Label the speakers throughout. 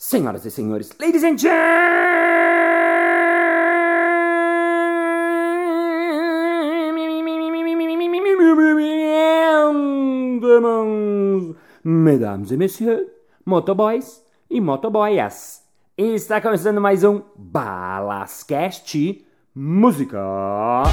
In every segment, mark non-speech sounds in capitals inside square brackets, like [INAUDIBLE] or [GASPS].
Speaker 1: Senhoras e senhores, ladies and gentlemen, mesdames et messieurs, motoboys e motoboyas, está começando mais um Balascast Música.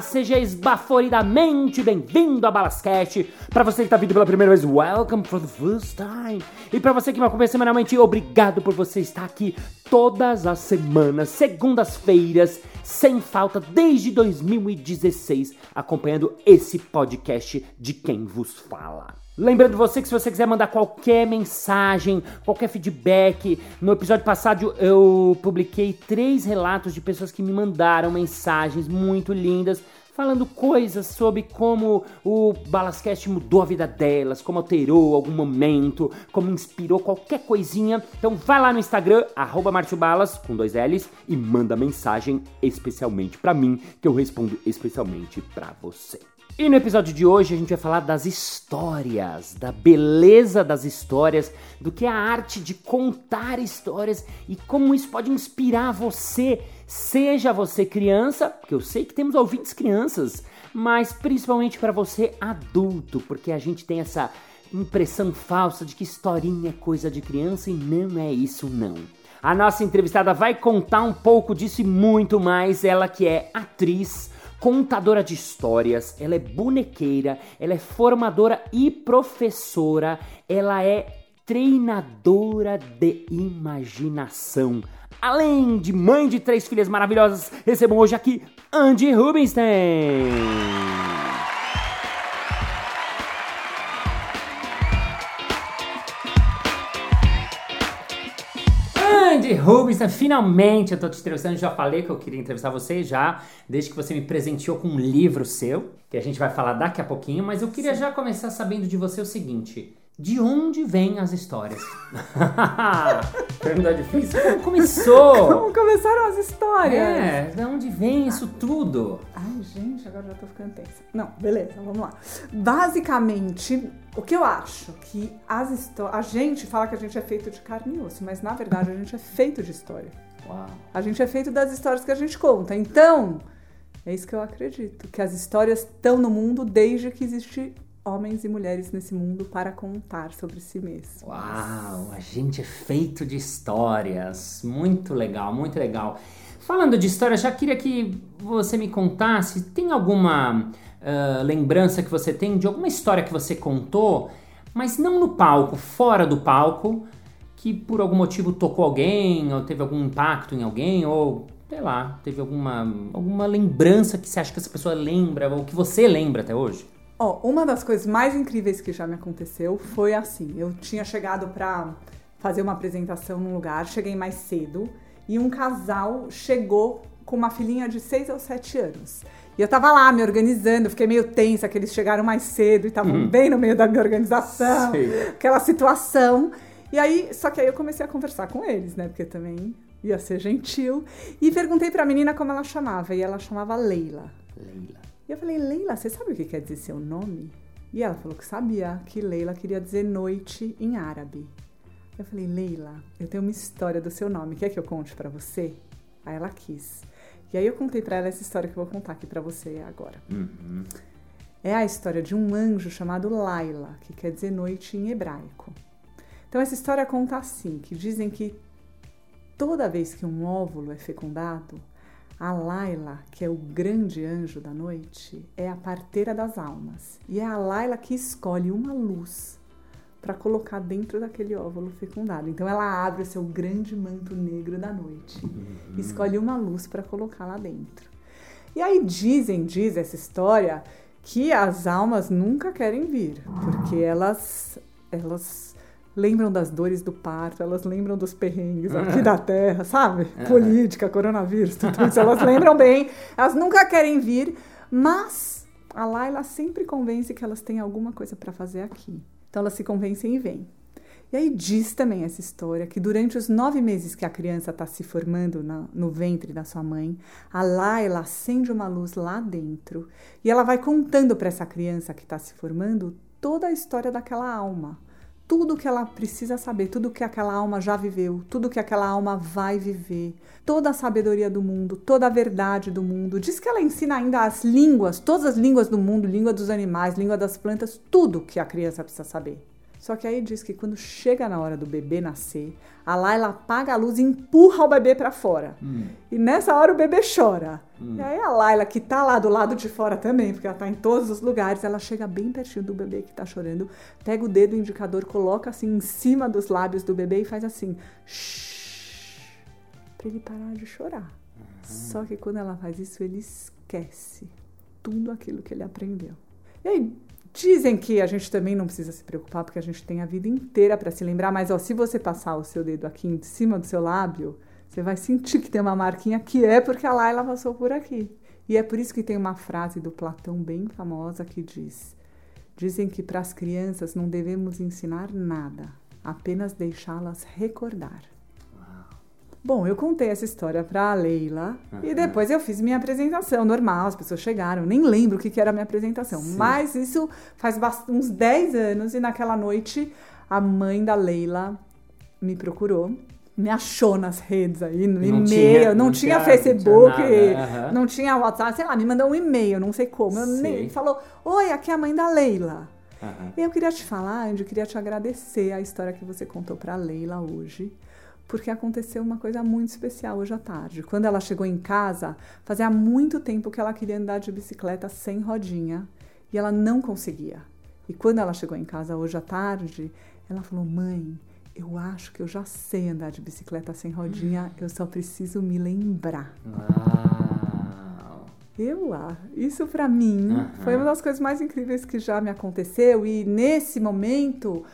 Speaker 1: Seja esbaforidamente bem-vindo a Balascast. Para você que está vindo pela primeira vez, welcome for the first time. E para você que me acompanha semanalmente, obrigado por você estar aqui todas as semanas, segundas-feiras, sem falta, desde 2016, acompanhando esse podcast de quem vos fala. Lembrando você que se você quiser mandar qualquer mensagem, qualquer feedback, no episódio passado eu publiquei três relatos de pessoas que me mandaram mensagens muito lindas falando coisas sobre como o Balascast mudou a vida delas, como alterou algum momento, como inspirou qualquer coisinha. Então vai lá no Instagram, arroba Balas, com dois L's, e manda mensagem especialmente para mim, que eu respondo especialmente para você. E no episódio de hoje a gente vai falar das histórias, da beleza das histórias, do que é a arte de contar histórias e como isso pode inspirar você, seja você criança, porque eu sei que temos ouvintes crianças, mas principalmente para você adulto, porque a gente tem essa impressão falsa de que historinha é coisa de criança e não é isso não. A nossa entrevistada vai contar um pouco disso e muito mais, ela que é atriz, contadora de histórias, ela é bonequeira, ela é formadora e professora, ela é treinadora de imaginação. Além de mãe de três filhas maravilhosas, recebam hoje aqui Andy Rubinstein. Andy Rubinstein, finalmente eu tô te entrevistando. Já falei que eu queria entrevistar você já, desde que você me presenteou com um livro seu, que a gente vai falar daqui a pouquinho, mas eu queria Sim. já começar sabendo de você o seguinte: de onde vêm as histórias? [LAUGHS] Pergunta difícil. Como começou? [LAUGHS]
Speaker 2: Como começaram as histórias?
Speaker 1: É, de onde vem isso tudo?
Speaker 2: Ai, gente, agora já tô ficando tensa. Não, beleza, vamos lá. Basicamente, o que eu acho que as histórias. A gente fala que a gente é feito de carne e osso, mas na verdade a gente é feito de história.
Speaker 1: Uau.
Speaker 2: A gente é feito das histórias que a gente conta. Então, é isso que eu acredito. Que as histórias estão no mundo desde que existe homens e mulheres nesse mundo para contar sobre si mesmos.
Speaker 1: Uau, a gente é feito de histórias. Muito legal, muito legal. Falando de história, já queria que você me contasse, tem alguma lembrança que você tem de alguma história que você contou, mas não no palco, fora do palco, que por algum motivo tocou alguém, ou teve algum impacto em alguém, ou sei lá, teve alguma, alguma lembrança que você acha que essa pessoa lembra, ou que você lembra até hoje?
Speaker 2: Ó, oh, uma das coisas mais incríveis que já me aconteceu foi assim: eu tinha chegado para fazer uma apresentação num lugar, cheguei mais cedo e um casal chegou com uma filhinha de 6 ou 7 anos. E eu tava lá me organizando, fiquei meio tensa que eles chegaram mais cedo e estavam uhum. bem no meio da minha organização, aquela situação. E aí, só que aí eu comecei a conversar com eles, né? Porque também ia ser gentil. E perguntei pra menina como ela chamava, e ela chamava Leila.
Speaker 1: Leila.
Speaker 2: E eu falei, Leila, você sabe o que quer dizer seu nome? E ela falou que sabia, que Leila queria dizer noite em árabe. Eu falei, Leila, eu tenho uma história do seu nome, quer que eu conte para você? Aí ela quis. E aí eu contei para ela essa história que eu vou contar aqui para você agora.
Speaker 1: Uhum.
Speaker 2: É a história de um anjo chamado Laila, que quer dizer noite em hebraico. Então essa história conta assim, que dizem que toda vez que um óvulo é fecundado, a Laila, que é o grande anjo da noite, é a parteira das almas. E é a Laila que escolhe uma luz para colocar dentro daquele óvulo fecundado. Então ela abre o seu grande manto negro da noite. Uhum. Escolhe uma luz para colocar lá dentro. E aí dizem, diz essa história, que as almas nunca querem vir, porque elas elas lembram das dores do parto, elas lembram dos perrengues aqui da Terra, sabe? Política, coronavírus, tudo isso. Elas lembram bem, elas nunca querem vir, mas a Laila sempre convence que elas têm alguma coisa para fazer aqui. Então elas se convencem e vêm. E aí diz também essa história que durante os nove meses que a criança está se formando na, no ventre da sua mãe, a Laila acende uma luz lá dentro e ela vai contando para essa criança que está se formando toda a história daquela alma. Tudo que ela precisa saber, tudo que aquela alma já viveu, tudo que aquela alma vai viver, toda a sabedoria do mundo, toda a verdade do mundo. Diz que ela ensina ainda as línguas, todas as línguas do mundo, língua dos animais, língua das plantas, tudo que a criança precisa saber. Só que aí diz que quando chega na hora do bebê nascer, a Laila apaga a luz e empurra o bebê para fora. Hum. E nessa hora o bebê chora. Hum. E aí a Laila, que tá lá do lado de fora também, porque ela tá em todos os lugares, ela chega bem pertinho do bebê que tá chorando, pega o dedo indicador, coloca assim em cima dos lábios do bebê e faz assim, shh, pra ele parar de chorar. Uhum. Só que quando ela faz isso, ele esquece tudo aquilo que ele aprendeu. E aí, Dizem que a gente também não precisa se preocupar porque a gente tem a vida inteira para se lembrar, mas ó, se você passar o seu dedo aqui em cima do seu lábio, você vai sentir que tem uma marquinha que é porque a Laila passou por aqui. E é por isso que tem uma frase do Platão bem famosa que diz: Dizem que para as crianças não devemos ensinar nada, apenas deixá-las recordar. Bom, eu contei essa história pra Leila uhum. e depois eu fiz minha apresentação normal, as pessoas chegaram, nem lembro o que, que era a minha apresentação, Sim. mas isso faz uns 10 anos e naquela noite a mãe da Leila me procurou me achou nas redes aí, no e-mail, não, não, tinha, tinha Facebook, não tinha, uhum. não tinha WhatsApp, sei lá, me mandou um e-mail, não sei como. Eu nem, falou: Oi, aqui é a mãe da Leila. Uhum. E eu queria te falar, Andy, eu queria te agradecer a história que você contou para a Leila hoje porque aconteceu uma coisa muito especial hoje à tarde. Quando ela chegou em casa, fazia muito tempo que ela queria andar de bicicleta sem rodinha e ela não conseguia. E quando ela chegou em casa hoje à tarde, ela falou: Mãe, eu acho que eu já sei andar de bicicleta sem rodinha, eu só preciso me lembrar. Uau. Eu, ah, isso para mim uhum. foi uma das coisas mais incríveis que já me aconteceu e nesse momento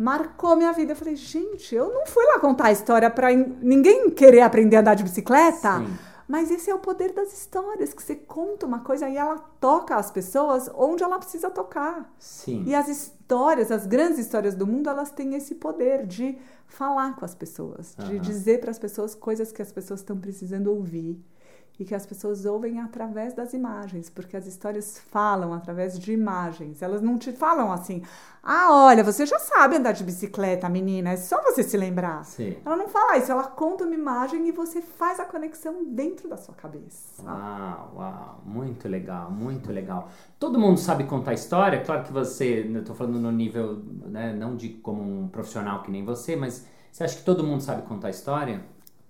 Speaker 2: marcou minha vida. Eu falei, gente, eu não fui lá contar a história para ninguém querer aprender a andar de bicicleta. Sim. Mas esse é o poder das histórias, que você conta uma coisa e ela toca as pessoas onde ela precisa tocar. Sim. E as histórias, as grandes histórias do mundo, elas têm esse poder de falar com as pessoas, uhum. de dizer para as pessoas coisas que as pessoas estão precisando ouvir e que as pessoas ouvem através das imagens, porque as histórias falam através de imagens. Elas não te falam assim: "Ah, olha, você já sabe andar de bicicleta, menina, é só você se lembrar". Sim. Ela não fala isso, ela conta uma imagem e você faz a conexão dentro da sua cabeça.
Speaker 1: Uau, uau, muito legal, muito legal. Todo mundo sabe contar história, claro que você, eu tô falando no nível, né, não de como um profissional que nem você, mas você acha que todo mundo sabe contar história?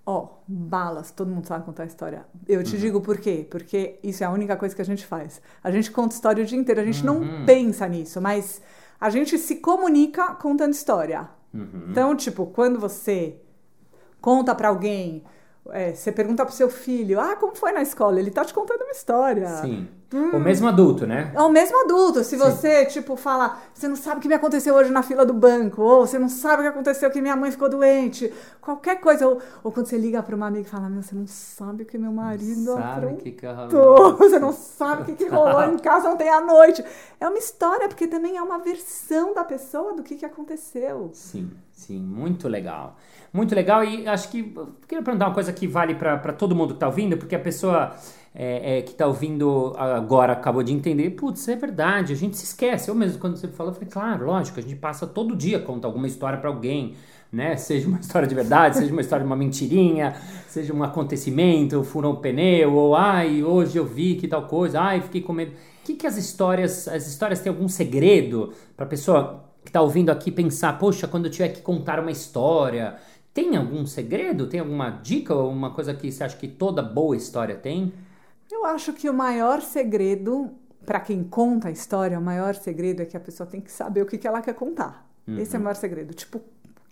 Speaker 2: Ó, oh, balas, todo mundo sabe contar história. Eu te uhum. digo por quê? Porque isso é a única coisa que a gente faz. A gente conta história o dia inteiro, a gente uhum. não pensa nisso, mas a gente se comunica contando história. Uhum. Então, tipo, quando você conta para alguém, é, você pergunta pro seu filho, ah, como foi na escola? Ele tá te contando uma história.
Speaker 1: Sim. Hum. O mesmo adulto, né?
Speaker 2: É o mesmo adulto. Se Sim. você, tipo, fala, você não sabe o que me aconteceu hoje na fila do banco, ou você não sabe o que aconteceu que minha mãe ficou doente, qualquer coisa. Ou, ou quando você liga para uma amiga e fala, meu, você não sabe o que meu marido não sabe que que rolou. [LAUGHS] Você não [LAUGHS] sabe o que, que rolou em casa ontem à noite. É uma história, porque também é uma versão da pessoa do que, que aconteceu.
Speaker 1: Sim, sim, muito legal. Muito legal e acho que, queria perguntar uma coisa que vale para todo mundo que está ouvindo, porque a pessoa é, é, que está ouvindo agora acabou de entender, putz, é verdade, a gente se esquece. Eu mesmo, quando você falou, eu falei, claro, lógico, a gente passa todo dia conta alguma história para alguém, né? [LAUGHS] Seja uma história de verdade, seja uma história de uma mentirinha, seja um acontecimento, furou um pneu, ou ai, hoje eu vi que tal coisa, ai, fiquei com medo. O que, que as histórias, as histórias têm algum segredo para a pessoa que está ouvindo aqui pensar, poxa, quando eu tiver que contar uma história, tem algum segredo? Tem alguma dica ou uma coisa que você acha que toda boa história tem?
Speaker 2: Eu acho que o maior segredo, para quem conta a história, o maior segredo é que a pessoa tem que saber o que, que ela quer contar. Uhum. Esse é o maior segredo. Tipo, o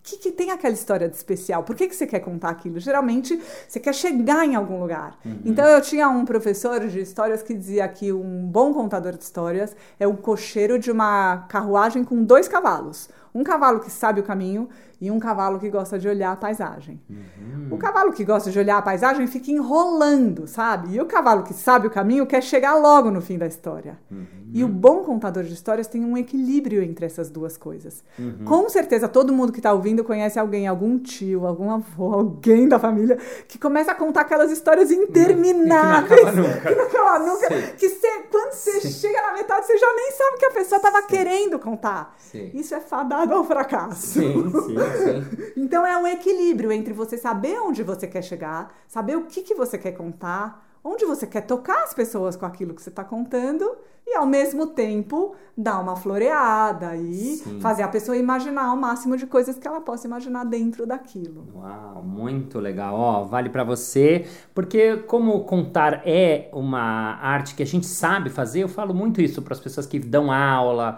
Speaker 2: que, que tem aquela história de especial? Por que, que você quer contar aquilo? Geralmente, você quer chegar em algum lugar. Uhum. Então, eu tinha um professor de histórias que dizia que um bom contador de histórias é um cocheiro de uma carruagem com dois cavalos. Um cavalo que sabe o caminho e um cavalo que gosta de olhar a paisagem. Uhum. O cavalo que gosta de olhar a paisagem fica enrolando, sabe? E o cavalo que sabe o caminho quer chegar logo no fim da história. Uhum. E o bom contador de histórias tem um equilíbrio entre essas duas coisas. Uhum. Com certeza, todo mundo que está ouvindo conhece alguém, algum tio, algum avô, alguém da família, que começa a contar aquelas histórias intermináveis.
Speaker 1: Que não acaba nunca. [LAUGHS]
Speaker 2: Que, não acaba nunca, que cê, quando você chega na metade, você já nem sabe o que a pessoa estava querendo contar. Sim. Isso é fadado ao fracasso.
Speaker 1: Sim, sim, [LAUGHS]
Speaker 2: então é um equilíbrio entre você saber onde você quer chegar, saber o que, que você quer contar, onde você quer tocar as pessoas com aquilo que você está contando e ao mesmo tempo dar uma floreada e Sim. fazer a pessoa imaginar o máximo de coisas que ela possa imaginar dentro daquilo.
Speaker 1: Uau, muito legal. Ó, vale para você, porque como contar é uma arte que a gente sabe fazer, eu falo muito isso para as pessoas que dão aula,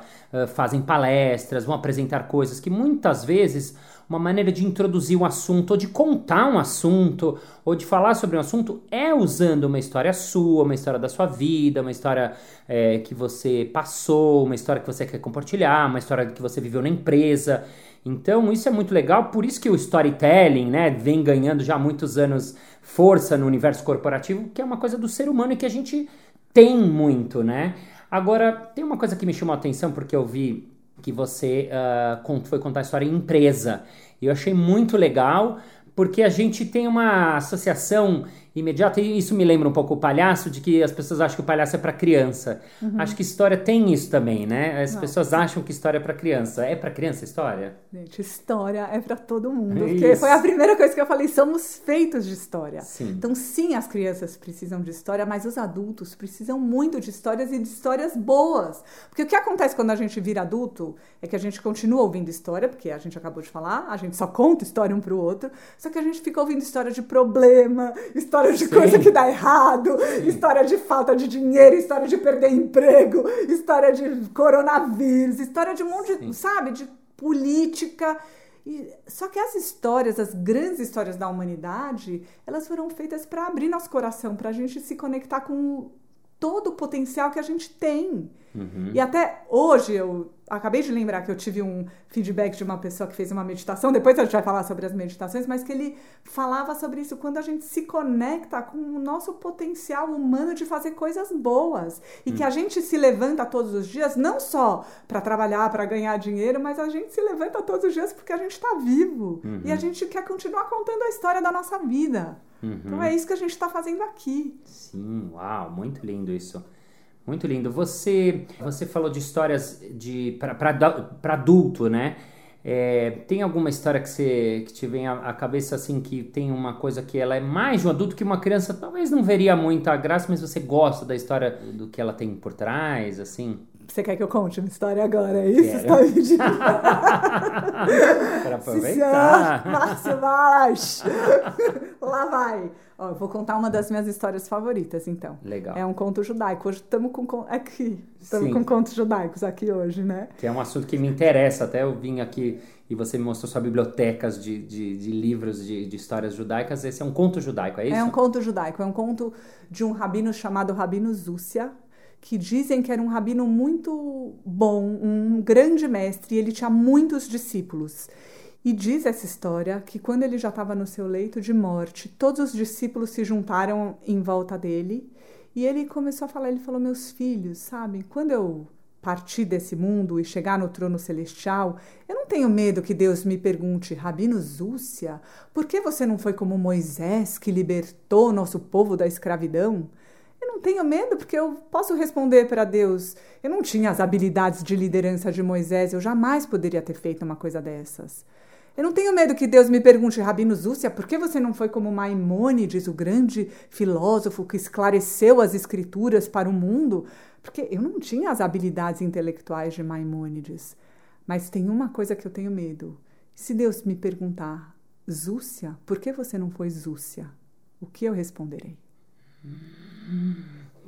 Speaker 1: fazem palestras, vão apresentar coisas que muitas vezes uma maneira de introduzir um assunto, ou de contar um assunto, ou de falar sobre um assunto, é usando uma história sua, uma história da sua vida, uma história é, que você passou, uma história que você quer compartilhar, uma história que você viveu na empresa. Então, isso é muito legal, por isso que o storytelling, né, vem ganhando já há muitos anos força no universo corporativo, que é uma coisa do ser humano e que a gente tem muito, né? Agora, tem uma coisa que me chamou a atenção, porque eu vi que você uh, foi contar a história em empresa. E eu achei muito legal, porque a gente tem uma associação imediata, e isso me lembra um pouco o palhaço, de que as pessoas acham que o palhaço é para criança. Uhum. Acho que história tem isso também, né? As Não, pessoas acham que história é para criança. É para criança história?
Speaker 2: Gente, história é para todo mundo. Isso. Porque foi a primeira coisa que eu falei, somos feitos de história. Sim. Então, sim, as crianças precisam de história, mas os adultos precisam muito de histórias e de histórias boas. Porque o que acontece quando a gente vira adulto é que a gente continua ouvindo história, porque a gente acabou de falar, a gente só conta história um pro outro, só que a gente fica ouvindo história de problema, história história de Sim. coisa que dá errado, Sim. história de falta de dinheiro, história de perder emprego, história de coronavírus, história de um monte de, sabe, de política. E, só que as histórias, as grandes histórias da humanidade, elas foram feitas para abrir nosso coração, para a gente se conectar com todo o potencial que a gente tem. Uhum. E até hoje eu acabei de lembrar que eu tive um feedback de uma pessoa que fez uma meditação, depois a gente vai falar sobre as meditações, mas que ele falava sobre isso quando a gente se conecta com o nosso potencial humano de fazer coisas boas e uhum. que a gente se levanta todos os dias não só para trabalhar, para ganhar dinheiro, mas a gente se levanta todos os dias porque a gente está vivo uhum. e a gente quer continuar contando a história da nossa vida. Uhum. Então é isso que a gente está fazendo aqui.
Speaker 1: Sim, uau, muito lindo isso. Muito lindo. Você, você falou de histórias de para adulto, né? É, tem alguma história que, você, que te vem à, cabeça assim que tem uma coisa que ela é mais de um adulto que uma criança talvez não veria muita graça, mas você gosta da história do que ela tem por trás, assim?
Speaker 2: Você quer que eu conte uma história agora? É isso? Está pedindo?
Speaker 1: Para aproveitar.
Speaker 2: Márcio Balas! Lá vai. Ó, eu vou contar uma das minhas histórias favoritas, então.
Speaker 1: Legal.
Speaker 2: É um conto judaico. Hoje estamos com aqui, estamos com contos judaicos aqui hoje, né?
Speaker 1: Que é um assunto que me interessa. Até eu vim aqui e você me mostrou sua bibliotecas de, de, de livros de, de, histórias judaicas. Esse é um conto judaico, é isso?
Speaker 2: É um conto judaico. É um conto de um rabino chamado Rabino Zúcia, que dizem que era um rabino muito bom, um grande mestre, e ele tinha muitos discípulos. E diz essa história que quando ele já estava no seu leito de morte, todos os discípulos se juntaram em volta dele e ele começou a falar, ele falou: "Meus filhos, sabe, quando eu partir desse mundo e chegar no trono celestial, eu não tenho medo que Deus me pergunte, Rabino Zúcia, por que você não foi como Moisés que libertou nosso povo da escravidão? Eu não tenho medo porque eu posso responder para Deus. Eu não tinha as habilidades de liderança de Moisés, eu jamais poderia ter feito uma coisa dessas. Eu não tenho medo que Deus me pergunte, Rabino Zúcia, por que você não foi como Maimônides, o grande filósofo que esclareceu as escrituras para o mundo? Porque eu não tinha as habilidades intelectuais de Maimônides. Mas tem uma coisa que eu tenho medo. Se Deus me perguntar, Zúcia, por que você não foi Zúcia? O que eu responderei?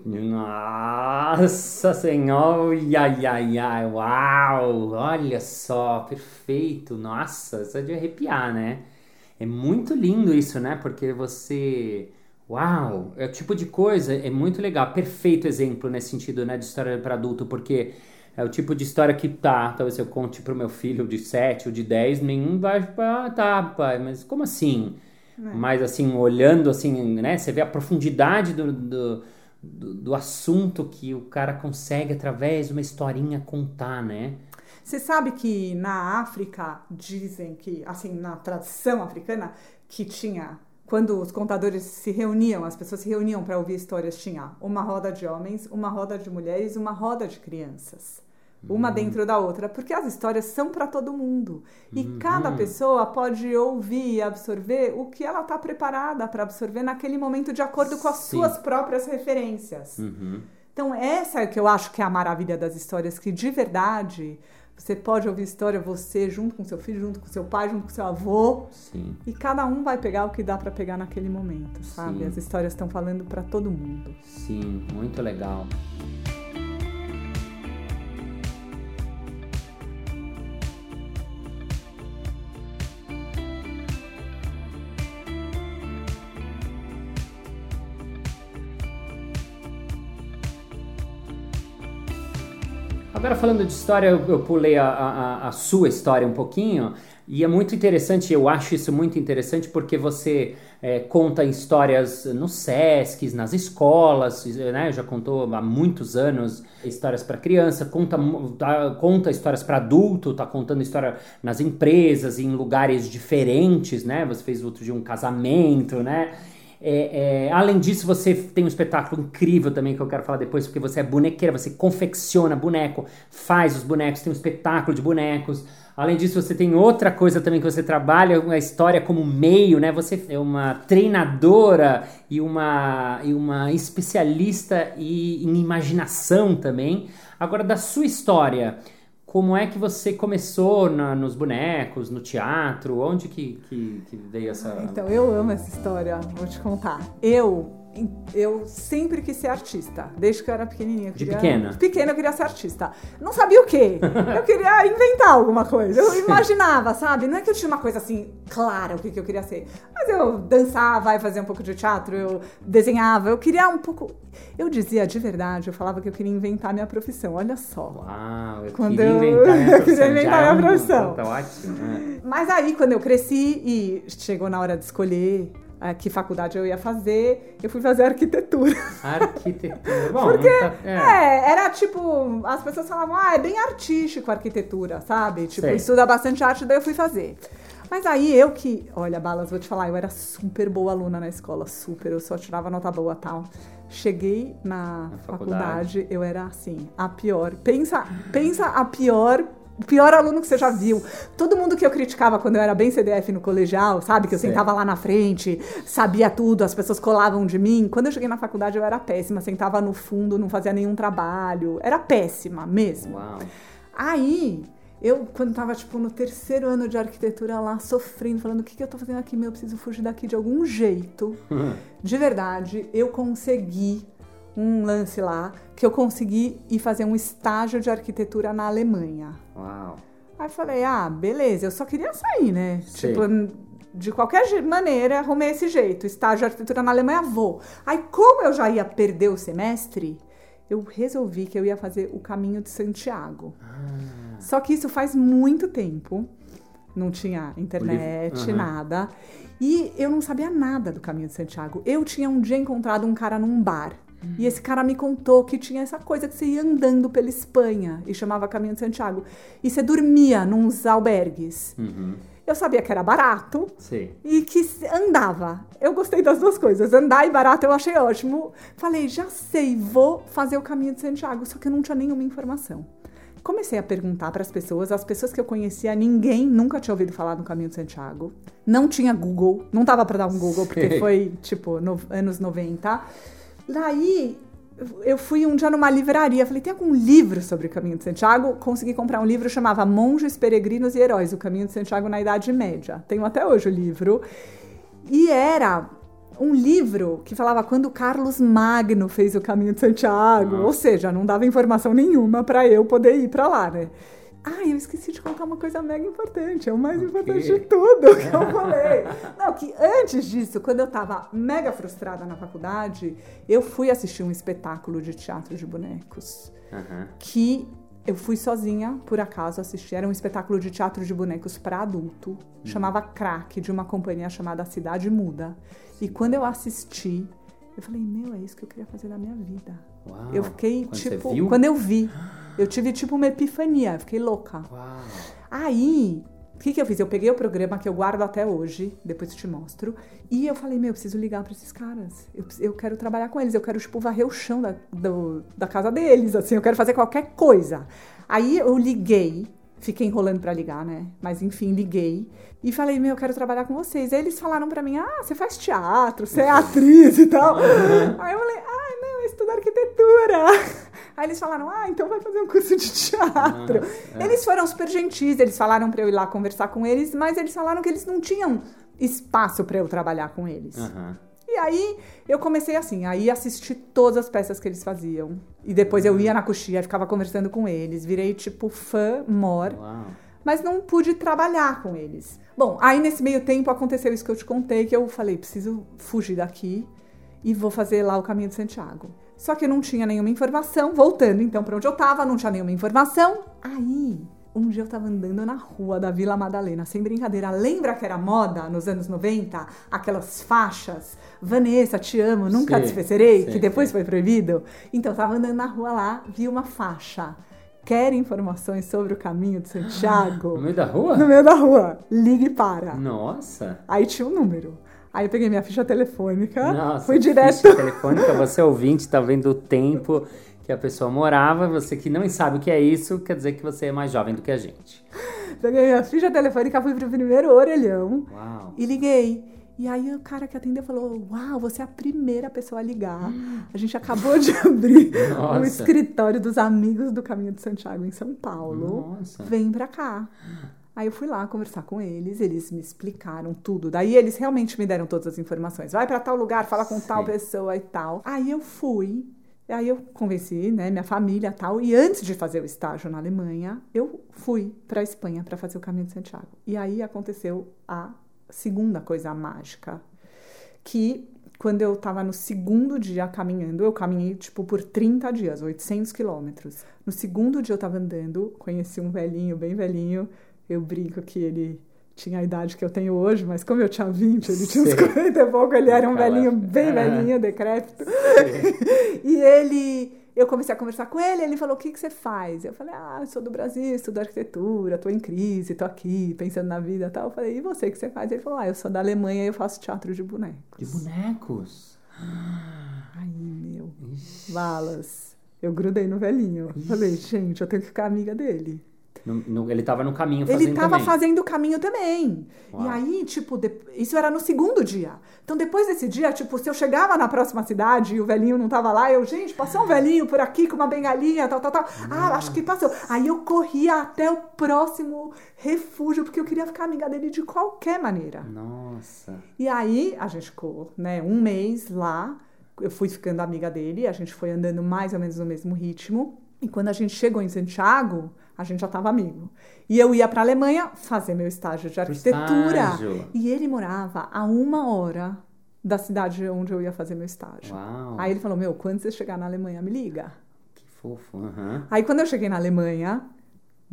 Speaker 1: Nossa Senhora, ai, ai, ai, uau, olha só, perfeito, nossa, isso é de arrepiar, né? É muito lindo isso, né? Porque você, uau, é o tipo de coisa, é muito legal, perfeito exemplo nesse sentido, né, de história para adulto, porque é o tipo de história que tá, talvez eu conte pro meu filho de 7 ou de 10, nenhum vai, ah, tá, pai, mas como assim? É. Mas assim, olhando assim, né, você vê a profundidade do, do, do, do assunto que o cara consegue através de uma historinha contar, né?
Speaker 2: Você sabe que na África dizem que, assim, na tradição africana, que tinha quando os contadores se reuniam, as pessoas se reuniam para ouvir histórias, tinha uma roda de homens, uma roda de mulheres, uma roda de crianças. Uma uhum. dentro da outra, porque as histórias são para todo mundo. E uhum. cada pessoa pode ouvir e absorver o que ela está preparada para absorver naquele momento, de acordo com as Sim. suas próprias referências.
Speaker 1: Uhum.
Speaker 2: Então, essa é que eu acho que é a maravilha das histórias, que de verdade você pode ouvir história você junto com seu filho, junto com seu pai, junto com seu avô.
Speaker 1: Sim.
Speaker 2: E cada um vai pegar o que dá para pegar naquele momento, sabe? Sim. As histórias estão falando para todo mundo.
Speaker 1: Sim, muito legal. Agora falando de história, eu, eu pulei a, a, a, sua história um pouquinho. E é muito interessante, eu acho isso muito interessante porque você é, conta histórias nos SESCs, nas escolas, né? Já contou há muitos anos histórias para criança, conta, tá, conta histórias para adulto, tá contando história nas empresas, em lugares diferentes, né? Você fez outro de um casamento, né? É, é, além disso, você tem um espetáculo incrível também que eu quero falar depois, porque você é bonequeira, você confecciona boneco, faz os bonecos, tem um espetáculo de bonecos. Além disso, você tem outra coisa também que você trabalha, a história como meio, né? Você é uma treinadora e uma, e uma especialista em imaginação também. Agora, da sua história, como é que você começou na, nos bonecos, no teatro? Onde que, que, que veio essa.
Speaker 2: Então, eu amo essa história, vou te contar. Eu eu sempre quis ser artista, desde que eu era pequenininha. Eu
Speaker 1: de pequena?
Speaker 2: Pequena eu queria ser artista. Não sabia o quê. [LAUGHS] Eu queria inventar alguma coisa. Eu imaginava, sabe? Não é que eu tinha uma coisa assim clara o que, que eu queria ser. Mas eu dançava e fazia um pouco de teatro, eu desenhava, eu queria um pouco. Eu dizia de verdade, eu falava que eu queria inventar minha profissão. Olha só.
Speaker 1: Uau, eu quando [LAUGHS] queria eu... inventar minha profissão. eu queria inventar minha é profissão. Tá ótimo. Né?
Speaker 2: Mas aí, quando eu cresci e chegou na hora de escolher é, que faculdade eu ia fazer, eu fui fazer arquitetura. [LAUGHS]
Speaker 1: Arquitetura, bom.
Speaker 2: Porque, tá, é. é. era tipo, as pessoas falavam, ah, é bem artístico a arquitetura, sabe? Tipo, Sei. estuda bastante arte, daí eu fui fazer. Mas aí eu que, olha, Balas, vou te falar, eu era super boa aluna na escola, super, eu só tirava nota boa tal. Cheguei na, na faculdade. faculdade, eu era assim, a pior. Pensa, pensa a pior o pior aluno que você já viu. Todo mundo que eu criticava quando eu era bem CDF no colegial, sabe? Que eu sentava lá na frente, sabia tudo, as pessoas colavam de mim. Quando eu cheguei na faculdade, eu era péssima. Sentava no fundo, não fazia nenhum trabalho. Era péssima mesmo.
Speaker 1: Uau.
Speaker 2: Aí, eu, quando tava, tipo, no terceiro ano de arquitetura lá, sofrendo, falando, o que, que eu tô fazendo aqui? Meu, eu preciso fugir daqui de algum jeito. [LAUGHS] de verdade, eu consegui um lance lá que eu consegui ir fazer um estágio de arquitetura na Alemanha.
Speaker 1: Uau.
Speaker 2: Aí falei, ah, beleza, eu só queria sair, né? Sim. Tipo, de qualquer maneira, arrumei esse jeito. Estágio de arquitetura na Alemanha, vou. Aí, como eu já ia perder o semestre, eu resolvi que eu ia fazer o caminho de Santiago. Ah. Só que isso faz muito tempo. Não tinha internet, uhum. nada. E eu não sabia nada do caminho de Santiago. Eu tinha um dia encontrado um cara num bar. Uhum. E esse cara me contou que tinha essa coisa que você ia andando pela Espanha e chamava Caminho de Santiago. E você dormia nos albergues.
Speaker 1: Uhum.
Speaker 2: Eu sabia que era barato
Speaker 1: Sim.
Speaker 2: e que andava. Eu gostei das duas coisas. Andar e barato eu achei ótimo. Falei, já sei, vou fazer o caminho de Santiago. Só que eu não tinha nenhuma informação. Comecei a perguntar para as pessoas, as pessoas que eu conhecia, ninguém nunca tinha ouvido falar do Caminho de Santiago. Não tinha Google, não tava para dar um Google, porque foi tipo no, anos 90. Daí eu fui um dia numa livraria, falei, tem algum livro sobre o Caminho de Santiago? Consegui comprar um livro chamava Monges, Peregrinos e Heróis, o Caminho de Santiago na Idade Média. Tenho até hoje o livro. E era um livro que falava quando Carlos Magno fez o Caminho de Santiago, ou seja, não dava informação nenhuma para eu poder ir para lá, né? Ah, eu esqueci de contar uma coisa mega importante. É o mais okay. importante de tudo que eu [LAUGHS] falei. Não, que antes disso, quando eu tava mega frustrada na faculdade, eu fui assistir um espetáculo de teatro de bonecos.
Speaker 1: Uhum.
Speaker 2: Que Eu fui sozinha, por acaso, assistir. Era um espetáculo de teatro de bonecos para adulto.
Speaker 1: Hum.
Speaker 2: Chamava Crack, de uma companhia chamada Cidade Muda. E quando eu assisti, eu falei, meu, é isso que eu queria fazer da minha vida.
Speaker 1: Uau.
Speaker 2: Eu fiquei,
Speaker 1: Quando
Speaker 2: tipo. Quando eu vi, [GASPS] eu tive tipo uma epifania, fiquei louca.
Speaker 1: Uau.
Speaker 2: Aí, o que, que eu fiz? Eu peguei o programa que eu guardo até hoje, depois eu te mostro, e eu falei, meu, eu preciso ligar pra esses caras. Eu, eu quero trabalhar com eles, eu quero, tipo, varrer o chão da, do- da casa deles, assim, eu quero fazer qualquer coisa. Aí eu liguei, fiquei enrolando pra ligar, né? Mas enfim, liguei e falei, meu, eu quero trabalhar com vocês. Aí eles falaram pra mim, ah, você faz teatro, você é atriz e tal. [LAUGHS] Aí eu falei, ah, eu estudo arquitetura. [LAUGHS] Aí eles falaram, ah, então vai fazer um curso de teatro.
Speaker 1: Nossa, é.
Speaker 2: Eles foram super gentis, eles falaram pra eu ir lá conversar com eles, mas eles falaram que eles não tinham espaço pra eu trabalhar com eles.
Speaker 1: Aham.
Speaker 2: E aí eu comecei assim, aí assisti todas as peças que eles faziam. E depois eu ia na coxia, ficava conversando com eles, virei tipo fã mor,
Speaker 1: Uau.
Speaker 2: mas não pude trabalhar com eles. Bom, aí nesse meio tempo aconteceu isso que eu te contei, que eu falei, preciso fugir daqui e vou fazer lá o caminho de Santiago. Só que eu não tinha nenhuma informação, voltando então pra onde eu tava, não tinha nenhuma informação. Aí, um dia eu tava andando na rua da Vila Madalena, sem brincadeira. Lembra que era moda nos anos 90? Aquelas faixas? Vanessa, te amo, nunca
Speaker 1: Sim,
Speaker 2: te esquecerei, que depois
Speaker 1: sim.
Speaker 2: foi proibido. Então, eu tava andando na rua lá, vi uma faixa. Quer informações sobre o caminho de Santiago? [GASPS]
Speaker 1: No meio da rua?
Speaker 2: No meio da rua. Ligue para.
Speaker 1: Nossa.
Speaker 2: Aí tinha um número. Aí eu peguei minha ficha telefônica,
Speaker 1: Nossa.
Speaker 2: fui direto.
Speaker 1: Ficha telefônica, você ouvinte, tá vendo o tempo que a pessoa morava. Você que não sabe o que é isso, quer dizer que você é mais jovem do que a gente.
Speaker 2: Peguei minha ficha telefônica, fui pro primeiro orelhão
Speaker 1: Uau.
Speaker 2: e liguei. E aí o cara que atendeu falou: Uau, você é a primeira pessoa a ligar. A gente acabou de [LAUGHS] abrir
Speaker 1: Nossa.
Speaker 2: o escritório dos amigos do Caminho de Santiago em São Paulo.
Speaker 1: Nossa.
Speaker 2: Vem pra cá. Aí eu fui lá conversar com eles, eles me explicaram tudo. Daí eles realmente me deram todas as informações. Vai pra tal lugar, fala com tal
Speaker 1: Sim.
Speaker 2: pessoa e tal. Aí eu fui. E aí eu convenci, né, minha família e tal. E antes de fazer o estágio na Alemanha, eu fui pra Espanha pra fazer o caminho de Santiago. E aí aconteceu a segunda coisa mágica, que quando eu tava no segundo dia caminhando, eu caminhei tipo por 30 dias, 800 quilômetros. No segundo dia eu tava andando, conheci um velhinho, bem velhinho. Eu brinco que ele tinha a idade que eu tenho hoje, mas como eu tinha 20, ele tinha uns
Speaker 1: Sim.
Speaker 2: 40 e pouco, ele era um velhinho, bem
Speaker 1: Ah.
Speaker 2: velhinho, decrépito. [LAUGHS] E ele, eu comecei a conversar com ele, ele falou: O que, que você faz? Eu falei: Ah, eu sou do Brasil, estudo arquitetura, tô em crise, tô aqui, pensando na vida e tal. Eu falei: E você, o que você faz? Ele falou: Ah, eu sou da Alemanha e eu faço teatro de bonecos.
Speaker 1: De bonecos. [GASPS]
Speaker 2: Ai, meu, balas. Eu grudei no velhinho. Falei: Gente, eu tenho que ficar amiga dele.
Speaker 1: No- no- ele tava no caminho fazendo
Speaker 2: Ele tava
Speaker 1: também.
Speaker 2: fazendo o caminho também.
Speaker 1: Uau.
Speaker 2: E aí, tipo, de- isso era no segundo dia. Então, depois desse dia, tipo, se eu chegava na próxima cidade e o velhinho não tava lá, eu, gente, passou um velhinho por aqui com uma bengalinha, tal, tal, tal. Ah, acho que passou. Aí eu corria até o próximo refúgio, porque eu queria ficar amiga dele de qualquer maneira.
Speaker 1: Nossa.
Speaker 2: E aí, a gente ficou, né, um mês lá. Eu fui ficando amiga dele, a gente foi andando mais ou menos no mesmo ritmo. E quando a gente chegou em Santiago, a gente já estava amigo. E eu ia para a Alemanha fazer meu estágio de arquitetura.
Speaker 1: estágio.
Speaker 2: E ele morava a uma hora da cidade onde eu ia fazer meu estágio.
Speaker 1: Uau.
Speaker 2: Aí ele falou: Meu, quando você chegar na Alemanha, me liga.
Speaker 1: Que fofo. aham.
Speaker 2: Aí quando eu cheguei na Alemanha,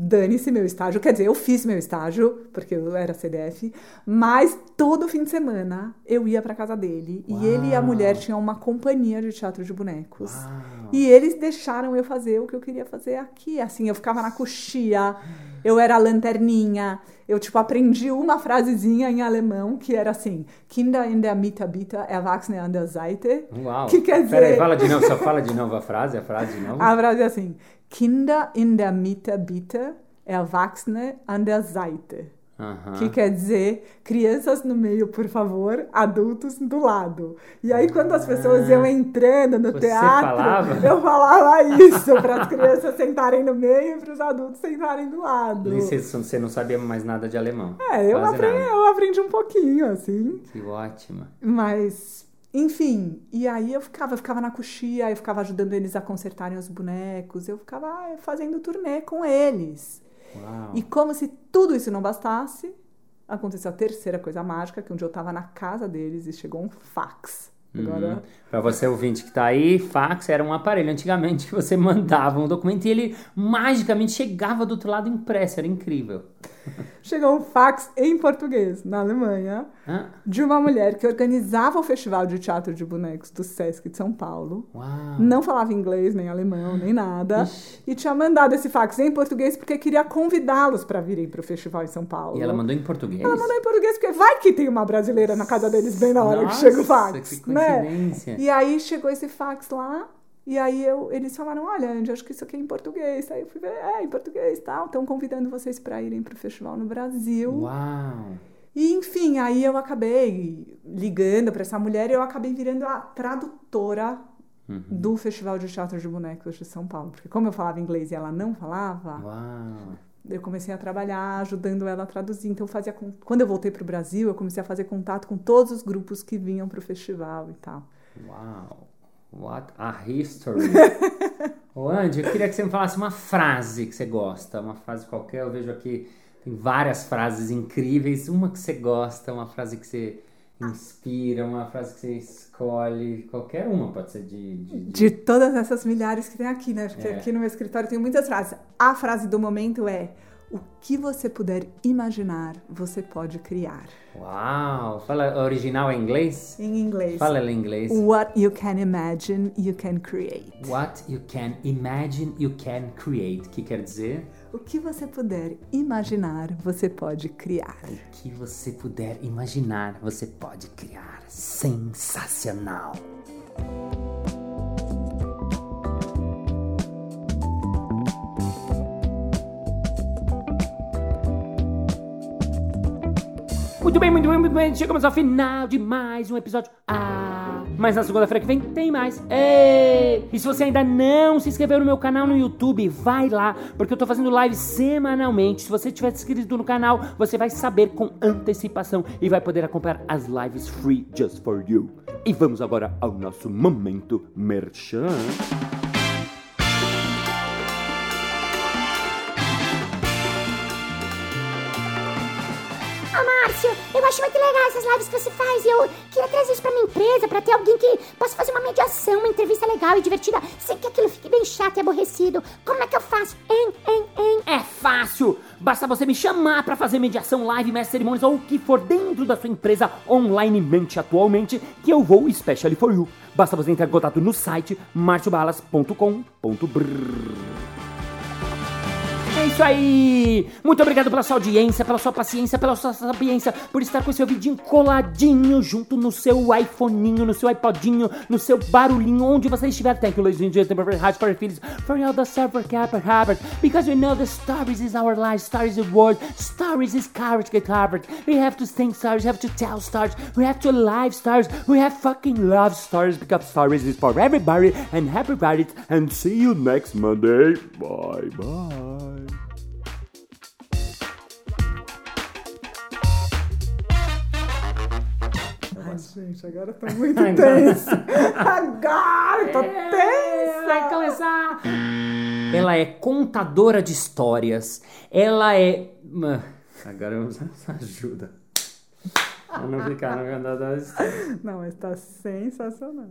Speaker 2: dane-se meu estágio. Quer dizer, eu fiz meu estágio, porque eu era CDF, mas todo fim de semana eu ia pra casa dele.
Speaker 1: Uau.
Speaker 2: E ele e a mulher tinham uma companhia de teatro de bonecos.
Speaker 1: Uau.
Speaker 2: E eles deixaram eu fazer o que eu queria fazer aqui. Assim, eu ficava na coxia, eu era lanterninha, eu, tipo, aprendi uma frasezinha em alemão que era assim: Kinder in der Mitte bitte, Erwachsene an der Seite.
Speaker 1: Uau.
Speaker 2: Que quer
Speaker 1: Peraí,
Speaker 2: dizer-
Speaker 1: fala de novo, só fala de novo a frase, a frase de novo.
Speaker 2: A frase é assim: Kinder in der Mitte bitte, Erwachsene an der Seite.
Speaker 1: Aham.
Speaker 2: Que quer dizer crianças no meio, por favor, adultos do lado. E aí, quando as pessoas iam entrando no
Speaker 1: Ah. Você
Speaker 2: teatro,
Speaker 1: falava?
Speaker 2: eu falava isso para as crianças sentarem no meio e para os adultos sentarem do lado.
Speaker 1: E você, você não sabia mais nada de alemão.
Speaker 2: É, eu aprendi, eu aprendi um pouquinho, assim.
Speaker 1: Que ótima.
Speaker 2: Mas, enfim, e aí eu ficava, eu ficava na coxia, eu ficava ajudando eles a consertarem os bonecos, eu ficava ah, fazendo turnê com eles.
Speaker 1: Uau.
Speaker 2: E como se tudo isso não bastasse, aconteceu a terceira coisa mágica, que um dia eu tava na casa deles e chegou um fax Agora,
Speaker 1: Uhum. Pra você ouvinte que tá aí, fax era um aparelho antigamente [LAUGHS] que você mandava um documento e ele magicamente chegava do outro lado impresso, era incrível.
Speaker 2: Chegou um fax em português, na Alemanha,
Speaker 1: Hã?
Speaker 2: de uma mulher que organizava o Festival de Teatro de Bonecos do Sesc de São Paulo.
Speaker 1: Uau!
Speaker 2: Não falava inglês, nem alemão, nem nada.
Speaker 1: Ixi.
Speaker 2: E tinha mandado esse fax em português porque queria convidá-los para virem para o festival em São Paulo.
Speaker 1: E ela mandou em português?
Speaker 2: Ela mandou em português porque vai que tem uma brasileira na casa deles bem na hora
Speaker 1: Nossa,
Speaker 2: que chega o fax,
Speaker 1: que
Speaker 2: né?
Speaker 1: coincidência.
Speaker 2: E aí chegou esse fax lá, e aí eu, eles falaram, olha, Andy, acho que isso aqui é em português. Aí eu fui ver, é, em português e tal. Estão convidando vocês para irem para o festival no Brasil.
Speaker 1: Uau!
Speaker 2: E enfim, aí eu acabei ligando para essa mulher e eu acabei virando a tradutora
Speaker 1: Uhum.
Speaker 2: do Festival de Teatro de Bonecos de São Paulo. Porque como eu falava inglês e ela não falava,
Speaker 1: Uau!
Speaker 2: eu comecei a trabalhar ajudando ela a traduzir. Então, eu fazia quando eu voltei para o Brasil, eu comecei a fazer contato com todos os grupos que vinham para o festival e tal.
Speaker 1: Uau! What a history! [LAUGHS] Ô, Andy, eu queria que você me falasse uma frase que você gosta, uma frase qualquer. Eu vejo aqui, tem várias frases incríveis. Uma que você gosta, uma frase que você inspira, uma frase que você escolhe. Qualquer uma pode ser de. de, de-
Speaker 2: De todas essas milhares que tem aqui, né? Porque
Speaker 1: É.
Speaker 2: aqui no meu escritório tem muitas frases. A frase do momento é: O que você puder imaginar, você pode criar.
Speaker 1: Uau! Fala original em inglês?
Speaker 2: Em inglês.
Speaker 1: Fala em inglês.
Speaker 2: What you can imagine, you can create.
Speaker 1: What you can imagine, you can create. Que quer dizer?
Speaker 2: O que você puder imaginar, você pode criar.
Speaker 1: O que você puder imaginar, você pode criar. Sensacional! Muito bem, muito bem, muito bem. Chegamos ao final de mais um episódio. Ah, mas na segunda-feira que vem tem mais. Ei! E se você ainda não se inscreveu no meu canal no YouTube, vai lá, porque eu tô fazendo live semanalmente. Se você tiver inscrito no canal, você vai saber com antecipação e vai poder acompanhar as lives free just for you. E vamos agora ao nosso momento merchan.
Speaker 3: Eu acho muito legal essas lives que você faz. E eu queria trazer isso pra minha empresa, pra ter alguém que possa fazer uma mediação, uma entrevista legal e divertida, sem que aquilo fique bem chato e aborrecido. Como é que eu faço? Hein, hein, hein?
Speaker 1: É fácil! Basta você me chamar para fazer mediação, live, mestre cerimônias ou o que for dentro da sua empresa onlinemente atualmente, que eu vou especially for you. Basta você entrar em contato no site marciobalas.com.br. Isso aí! Muito obrigado pela sua audiência, pela sua paciência, pela sua sapiência, por estar com esse ouvidinho coladinho junto no seu iPhoninho, no seu iPodinho, no seu barulhinho, onde você estiver. Thank you, ladies and gentlemen, for hearts, for feelings, for all the server cap Harvard, because we know the stories is our life, stories is world, stories is courage get Harvard. We have to think stories, we have to tell stories, we have to live stories, we have fucking love stories, because stories is for everybody and everybody, and see you next Monday. Bye bye.
Speaker 2: Gente, agora tô muito tensa. Agora eu tô tensa.
Speaker 1: Vai começar! Ela é contadora de histórias. Ela é. Agora eu ajuda. Pra não ficar no contador de histórias.
Speaker 2: Não, mas tá sensacional.